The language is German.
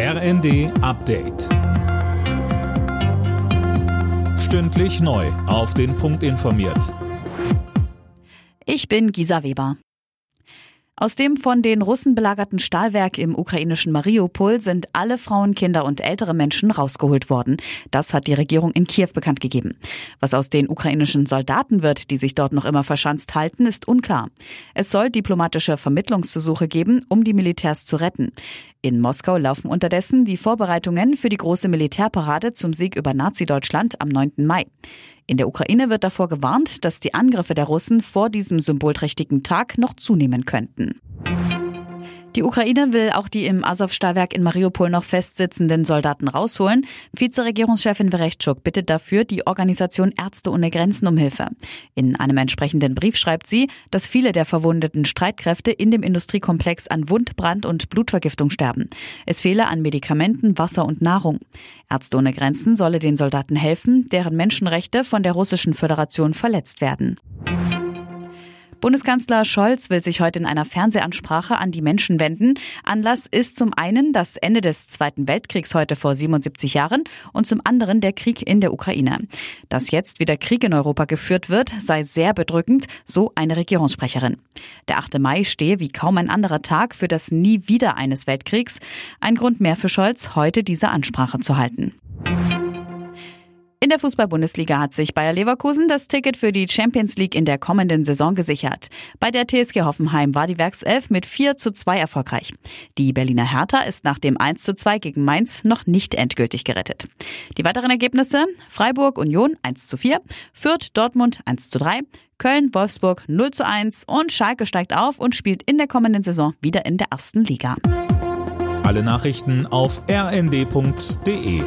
RND Update. Stündlich neu. Auf den Punkt informiert. Ich bin Gisa Weber. Aus dem von den Russen belagerten Stahlwerk im ukrainischen Mariupol sind alle Frauen, Kinder und ältere Menschen rausgeholt worden. Das hat die Regierung in Kiew bekannt gegeben. Was aus den ukrainischen Soldaten wird, die sich dort noch immer verschanzt halten, ist unklar. Es soll diplomatische Vermittlungsversuche geben, um die Militärs zu retten. In Moskau laufen unterdessen die Vorbereitungen für die große Militärparade zum Sieg über Nazi-Deutschland am 9. Mai. In der Ukraine wird davor gewarnt, dass die Angriffe der Russen vor diesem symbolträchtigen Tag noch zunehmen könnten. Die Ukraine will auch die im Azov-Stahlwerk in Mariupol noch festsitzenden Soldaten rausholen. Vizeregierungschefin Verechczuk bittet dafür die Organisation Ärzte ohne Grenzen um Hilfe. In einem entsprechenden Brief schreibt sie, dass viele der verwundeten Streitkräfte in dem Industriekomplex an Wundbrand und Blutvergiftung sterben. Es fehle an Medikamenten, Wasser und Nahrung. Ärzte ohne Grenzen solle den Soldaten helfen, deren Menschenrechte von der Russischen Föderation verletzt werden. Bundeskanzler Scholz will sich heute in einer Fernsehansprache an die Menschen wenden. Anlass ist zum einen das Ende des Zweiten Weltkriegs heute vor 77 Jahren und zum anderen der Krieg in der Ukraine. Dass jetzt wieder Krieg in Europa geführt wird, sei sehr bedrückend, so eine Regierungssprecherin. Der 8. Mai stehe wie kaum ein anderer Tag für das Nie wieder eines Weltkriegs. Ein Grund mehr für Scholz, heute diese Ansprache zu halten. In der Fußball-Bundesliga hat sich Bayer Leverkusen das Ticket für die Champions League in der kommenden Saison gesichert. Bei der TSG Hoffenheim war die Werkself mit 4 zu 2 erfolgreich. Die Berliner Hertha ist nach dem 1 zu 2 gegen Mainz noch nicht endgültig gerettet. Die weiteren Ergebnisse Freiburg Union 1 zu 4, Fürth Dortmund 1 zu 3, Köln Wolfsburg 0 zu 1 und Schalke steigt auf und spielt in der kommenden Saison wieder in der ersten Liga. Alle Nachrichten auf rnd.de